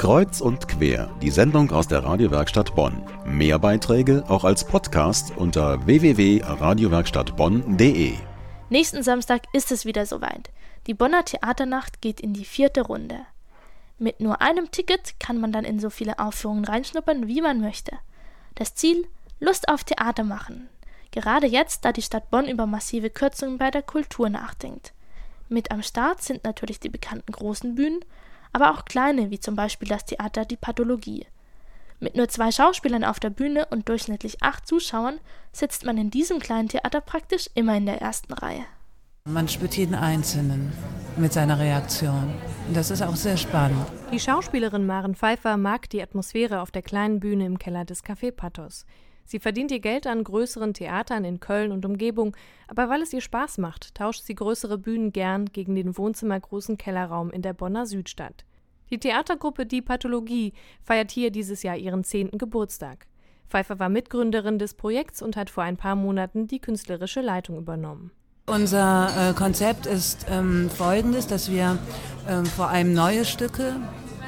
Kreuz und quer, die Sendung aus der Radiowerkstatt Bonn. Mehr Beiträge auch als Podcast unter www.radiowerkstattbonn.de. Nächsten Samstag ist es wieder soweit. Die Bonner Theaternacht geht in die vierte Runde. Mit nur einem Ticket kann man dann in so viele Aufführungen reinschnuppern, wie man möchte. Das Ziel? Lust auf Theater machen. Gerade jetzt, da die Stadt Bonn über massive Kürzungen bei der Kultur nachdenkt. Mit am Start sind natürlich die bekannten großen Bühnen, aber auch kleine, wie zum Beispiel das Theater Die Pathologie. Mit nur zwei Schauspielern auf der Bühne und durchschnittlich acht Zuschauern sitzt man in diesem kleinen Theater praktisch immer in der ersten Reihe. Man spürt jeden Einzelnen mit seiner Reaktion. Das ist auch sehr spannend. Die Schauspielerin Maren Pfeiffer mag die Atmosphäre auf der kleinen Bühne im Keller des Café Pathos. Sie verdient ihr Geld an größeren Theatern in Köln und Umgebung, aber weil es ihr Spaß macht, tauscht sie größere Bühnen gern gegen den wohnzimmergroßen Kellerraum in der Bonner Südstadt. Die Theatergruppe Die Pathologie feiert hier dieses Jahr ihren zehnten Geburtstag. Pfeiffer war Mitgründerin des Projekts und hat vor ein paar Monaten die künstlerische Leitung übernommen. Unser äh, Konzept ist ähm, folgendes, dass wir ähm, vor allem neue Stücke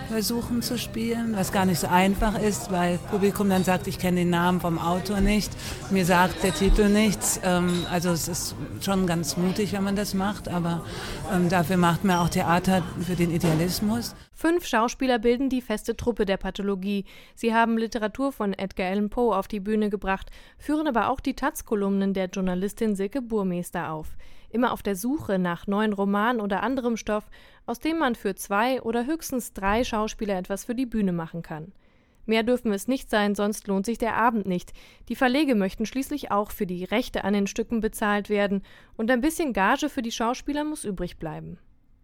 versuchen zu spielen, was gar nicht so einfach ist, weil Publikum dann sagt, ich kenne den Namen vom Autor nicht, mir sagt der Titel nichts. Ähm, also es ist schon ganz mutig, wenn man das macht, aber ähm, dafür macht man auch Theater für den Idealismus. Fünf Schauspieler bilden die feste Truppe der Pathologie. Sie haben Literatur von Edgar Allan Poe auf die Bühne gebracht, führen aber auch die Taz-Kolumnen der Journalistin Silke Burmeister auf immer auf der Suche nach neuen Romanen oder anderem Stoff, aus dem man für zwei oder höchstens drei Schauspieler etwas für die Bühne machen kann. Mehr dürfen es nicht sein, sonst lohnt sich der Abend nicht. Die Verlege möchten schließlich auch für die Rechte an den Stücken bezahlt werden, und ein bisschen Gage für die Schauspieler muss übrig bleiben.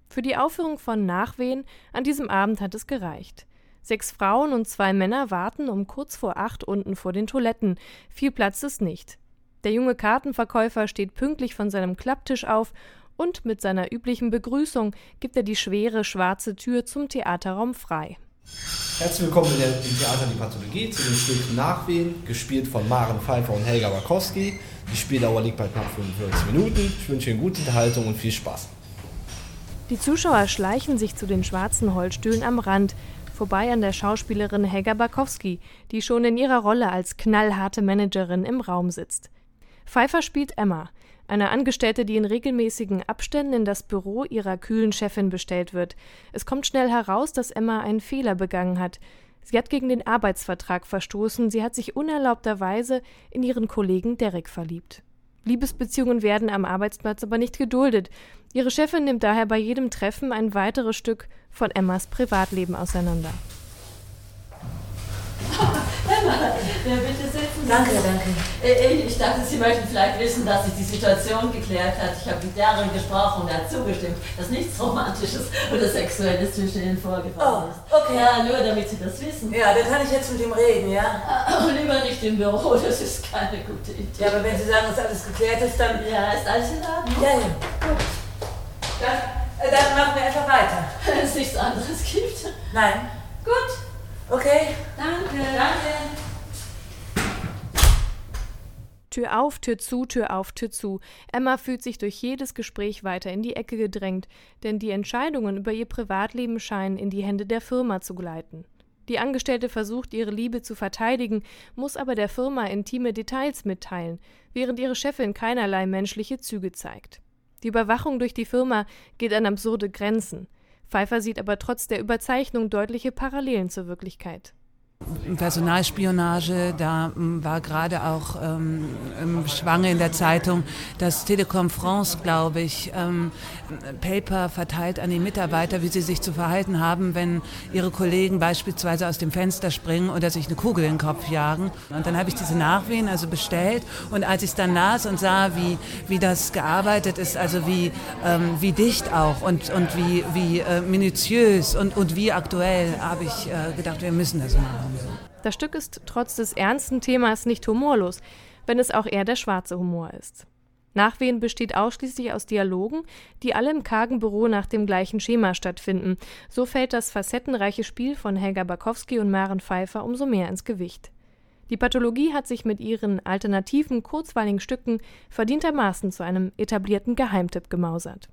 Für die Aufführung von Nachwehen an diesem Abend hat es gereicht. Sechs Frauen und zwei Männer warten um kurz vor acht unten vor den Toiletten. Viel Platz ist nicht. Der junge Kartenverkäufer steht pünktlich von seinem Klapptisch auf und mit seiner üblichen Begrüßung gibt er die schwere schwarze Tür zum Theaterraum frei. Herzlich willkommen im Theater Die Pathologie zu dem Stück Nachwehen, gespielt von Maren Pfeiffer und Helga Wakowski. Die Spieldauer liegt bei knapp 45 Minuten. Ich wünsche Ihnen gute Unterhaltung und viel Spaß. Die Zuschauer schleichen sich zu den schwarzen Holzstühlen am Rand, vorbei an der Schauspielerin Helga Bakowski, die schon in ihrer Rolle als knallharte Managerin im Raum sitzt. Pfeiffer spielt Emma, eine Angestellte, die in regelmäßigen Abständen in das Büro ihrer kühlen Chefin bestellt wird. Es kommt schnell heraus, dass Emma einen Fehler begangen hat. Sie hat gegen den Arbeitsvertrag verstoßen, sie hat sich unerlaubterweise in ihren Kollegen Derek verliebt. Liebesbeziehungen werden am Arbeitsplatz aber nicht geduldet. Ihre Chefin nimmt daher bei jedem Treffen ein weiteres Stück von Emmas Privatleben auseinander. Ja, bitte setzen Sie Danke, danke. Äh, ich dachte, Sie möchten vielleicht wissen, dass sich die Situation geklärt hat. Ich habe mit Darren gesprochen und er hat zugestimmt, dass nichts Romantisches oder Sexuelles zwischen Ihnen vorgefallen Oh, ist. okay. Ja, nur damit Sie das wissen. Ja, dann kann ich jetzt mit ihm reden, ja? Und lieber nicht im Büro, das ist keine gute Idee. Ja, aber wenn Sie sagen, dass alles geklärt ist, dann. Ja, ist alles in Ordnung? Ja, ja. Gut. Dann, äh, dann machen wir einfach weiter. Wenn es nichts anderes gibt. Nein. Gut, Okay. danke. Danke. Tür auf, Tür zu, Tür auf, Tür zu. Emma fühlt sich durch jedes Gespräch weiter in die Ecke gedrängt, denn die Entscheidungen über ihr Privatleben scheinen in die Hände der Firma zu gleiten. Die Angestellte versucht, ihre Liebe zu verteidigen, muss aber der Firma intime Details mitteilen, während ihre Chefin keinerlei menschliche Züge zeigt. Die Überwachung durch die Firma geht an absurde Grenzen. Pfeiffer sieht aber trotz der Überzeichnung deutliche Parallelen zur Wirklichkeit. Personalspionage, da m, war gerade auch ähm, Schwange in der Zeitung, dass Telekom France, glaube ich, ähm, Paper verteilt an die Mitarbeiter, wie sie sich zu verhalten haben, wenn ihre Kollegen beispielsweise aus dem Fenster springen oder sich eine Kugel in den Kopf jagen. Und dann habe ich diese Nachwehen also bestellt und als ich es dann las und sah, wie, wie das gearbeitet ist, also wie, ähm, wie dicht auch und, und wie, wie äh, minutiös und, und wie aktuell, habe ich äh, gedacht, wir müssen das machen. Das Stück ist trotz des ernsten Themas nicht humorlos, wenn es auch eher der schwarze Humor ist. Nachwehen besteht ausschließlich aus Dialogen, die alle im kargen Büro nach dem gleichen Schema stattfinden. So fällt das facettenreiche Spiel von Helga Bakowski und Maren Pfeiffer umso mehr ins Gewicht. Die Pathologie hat sich mit ihren alternativen, kurzweiligen Stücken verdientermaßen zu einem etablierten Geheimtipp gemausert.